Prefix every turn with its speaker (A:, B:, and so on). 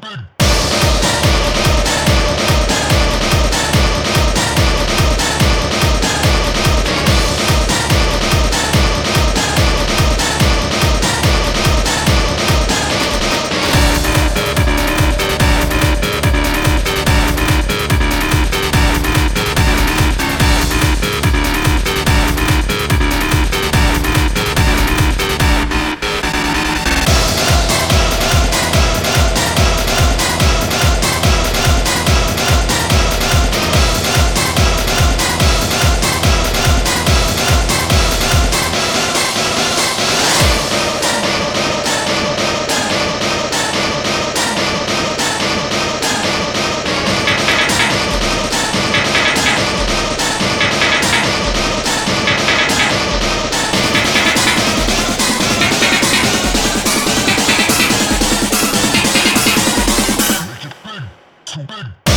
A: big big